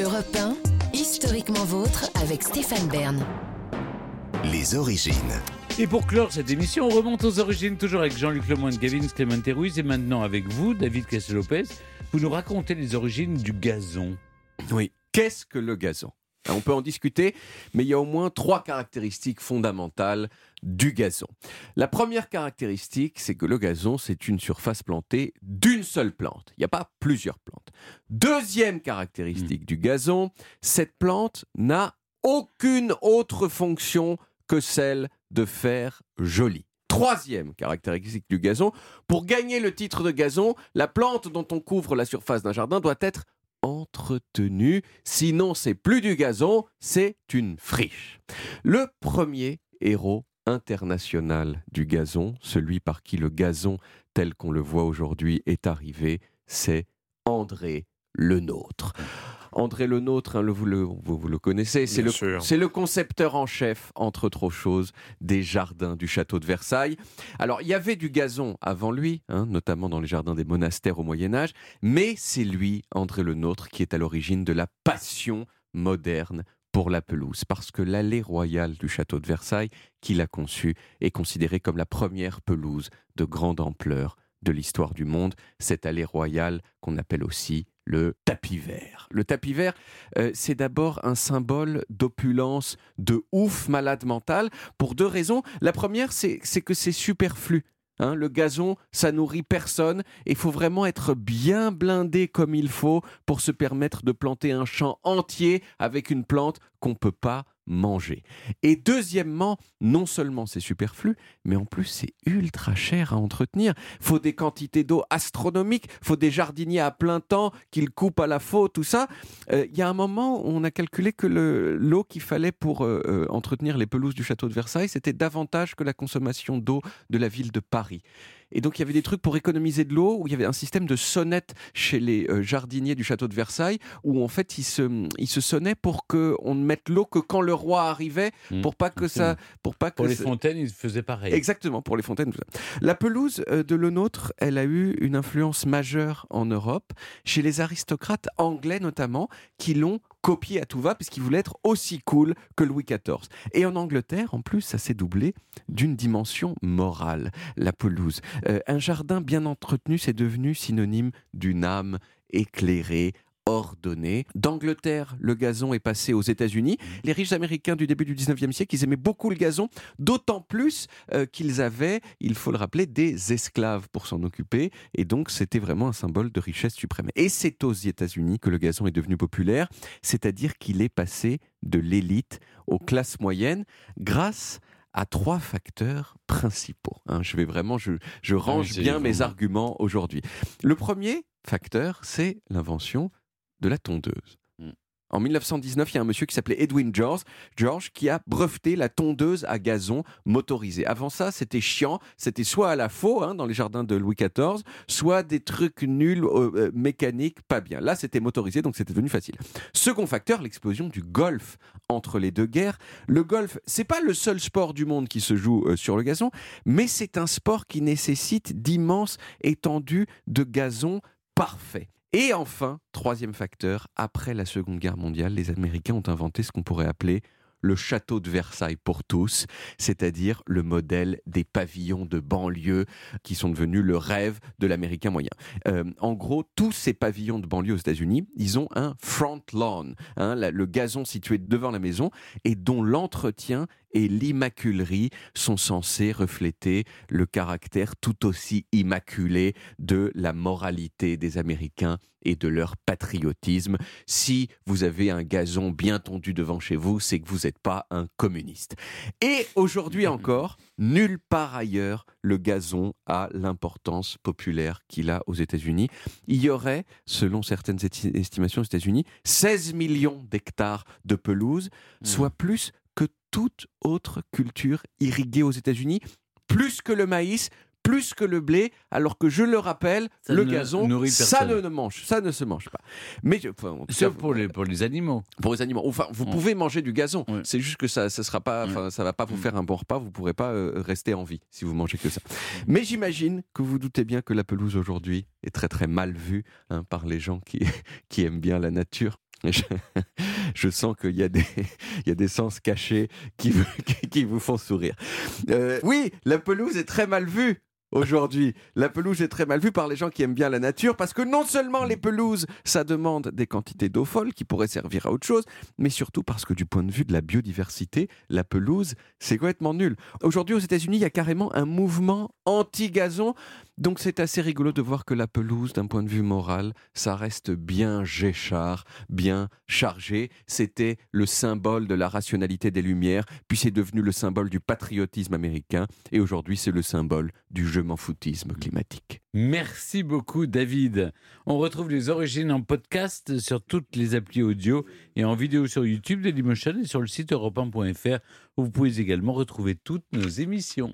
Europe 1, historiquement vôtre avec Stéphane Bern. Les origines. Et pour clore cette émission, on remonte aux origines, toujours avec Jean-Luc Lemoyne, Gavin Clément Ruiz, et maintenant avec vous, David Castel-Lopez. Vous nous racontez les origines du gazon. Oui. Qu'est-ce que le gazon? On peut en discuter, mais il y a au moins trois caractéristiques fondamentales du gazon. La première caractéristique, c'est que le gazon, c'est une surface plantée d'une seule plante. Il n'y a pas plusieurs plantes. Deuxième caractéristique du gazon, cette plante n'a aucune autre fonction que celle de faire joli. Troisième caractéristique du gazon, pour gagner le titre de gazon, la plante dont on couvre la surface d'un jardin doit être entretenue, sinon c'est plus du gazon, c'est une friche. Le premier héros international du gazon, celui par qui le gazon tel qu'on le voit aujourd'hui est arrivé, c'est André le Nôtre. André Le Nôtre, hein, le, vous, le, vous, vous le connaissez, c'est le, c'est le concepteur en chef, entre autres choses, des jardins du château de Versailles. Alors, il y avait du gazon avant lui, hein, notamment dans les jardins des monastères au Moyen Âge, mais c'est lui, André Le Nôtre, qui est à l'origine de la passion moderne pour la pelouse, parce que l'allée royale du château de Versailles, qu'il a conçue, est considérée comme la première pelouse de grande ampleur de l'histoire du monde, cette allée royale qu'on appelle aussi le tapis vert. Le tapis vert, euh, c'est d'abord un symbole d'opulence, de ouf malade mental, pour deux raisons. La première, c'est que c'est superflu. Hein. le gazon, ça nourrit personne. Il faut vraiment être bien blindé comme il faut pour se permettre de planter un champ entier avec une plante qu'on ne peut pas manger. Et deuxièmement, non seulement c'est superflu, mais en plus c'est ultra cher à entretenir. Faut des quantités d'eau astronomiques, faut des jardiniers à plein temps qu'ils coupent à la faute, tout ça. Euh, il y a un moment, on a calculé que l'eau qu'il fallait pour euh, euh, entretenir les pelouses du château de Versailles, c'était davantage que la consommation d'eau de la ville de Paris. Et donc il y avait des trucs pour économiser de l'eau, où il y avait un système de sonnette chez les euh, jardiniers du château de Versailles, où en fait ils se, ils se sonnaient pour qu'on ne mette l'eau que quand le roi arrivait, Mmh. pour pas que ça... Pour, pas que Pour les ça- fontaines, ils faisaient pareil. Exactement, pour les fontaines. tout ça. La pelouse euh, de Le Nôtre, elle a eu une influence majeure en Europe, chez les aristocrates anglais notamment, qui l'ont copié à tout va, puisqu'ils voulaient être aussi cool que Louis XIV. Et en Angleterre, en plus, ça s'est doublé d'une dimension morale, la pelouse. Euh, un jardin bien entretenu, c'est devenu synonyme d'une âme éclairée, ordonnée. D'Angleterre, le gazon est passé aux États-Unis. Les riches américains du début du 19e siècle, ils aimaient beaucoup le gazon, d'autant plus euh, qu'ils avaient, il faut le rappeler, des esclaves pour s'en occuper. Et donc, c'était vraiment un symbole de richesse suprême. Et c'est aux États-Unis que le gazon est devenu populaire, c'est-à-dire qu'il est passé de l'élite aux classes moyennes grâce à trois facteurs principaux. hein. Je vais vraiment, je, je range bien mes arguments aujourd'hui. Le premier facteur, c'est l'invention de la tondeuse. Mm. En 1919, il y a un monsieur qui s'appelait Edwin George, George qui a breveté la tondeuse à gazon motorisée. Avant ça, c'était chiant, c'était soit à la faux hein, dans les jardins de Louis XIV, soit des trucs nuls euh, euh, mécaniques, pas bien. Là, c'était motorisé, donc c'était devenu facile. Second facteur, l'explosion du golf entre les deux guerres. Le golf, c'est pas le seul sport du monde qui se joue euh, sur le gazon, mais c'est un sport qui nécessite d'immenses étendues de gazon parfait. Et enfin, troisième facteur, après la Seconde Guerre mondiale, les Américains ont inventé ce qu'on pourrait appeler le château de Versailles pour tous, c'est-à-dire le modèle des pavillons de banlieue qui sont devenus le rêve de l'Américain moyen. Euh, en gros, tous ces pavillons de banlieue aux États-Unis, ils ont un front lawn, hein, le gazon situé devant la maison et dont l'entretien et l'immaculerie sont censés refléter le caractère tout aussi immaculé de la moralité des Américains et de leur patriotisme. Si vous avez un gazon bien tondu devant chez vous, c'est que vous n'êtes pas un communiste. Et aujourd'hui encore, nulle part ailleurs, le gazon a l'importance populaire qu'il a aux États-Unis. Il y aurait, selon certaines esti- estimations aux États-Unis, 16 millions d'hectares de pelouse, soit plus que toute autre culture irriguée aux États-Unis, plus que le maïs, plus que le blé, alors que je le rappelle, Ça le ne gazon, ça ne mange, ça ne se mange pas. Mais enfin, Sauf pour les, pour les animaux. pour les animaux. Enfin, vous Ouais. pouvez manger du gazon. Ouais. C'est juste que ça, ça sera pas, Ouais. ça va pas vous Mm. faire un bon repas. Vous pourrez pas euh, rester en vie si vous mangez que ça. Mais j'imagine que vous doutez bien que la pelouse aujourd'hui est très très mal vue hein, par les gens qui qui aiment bien la nature. Je, je sens qu'il y, a des- il y a des sens cachés qui, vous- qui vous font sourire. Euh, oui, la pelouse est très mal vue. Aujourd'hui, la pelouse est très mal vue par les gens qui aiment bien la nature parce que non seulement les pelouses, ça demande des quantités d'eau folles qui pourraient servir à autre chose, mais surtout parce que du point de vue de la biodiversité, la pelouse, c'est complètement nul. Aujourd'hui, aux États-Unis, il y a carrément un mouvement anti-gazon. Donc c'est assez rigolo de voir que la pelouse, d'un point de vue moral, ça reste bien géchard, bien chargé. C'était le symbole de la rationalité des Lumières, puis c'est devenu le symbole du patriotisme américain, et aujourd'hui c'est le symbole du je m'en foutisme climatique. Merci beaucoup, David. On retrouve les origines en podcast sur toutes les applis audio et en vidéo sur YouTube, Dailymotion et sur le site europe 1.fr où vous pouvez également retrouver toutes nos émissions.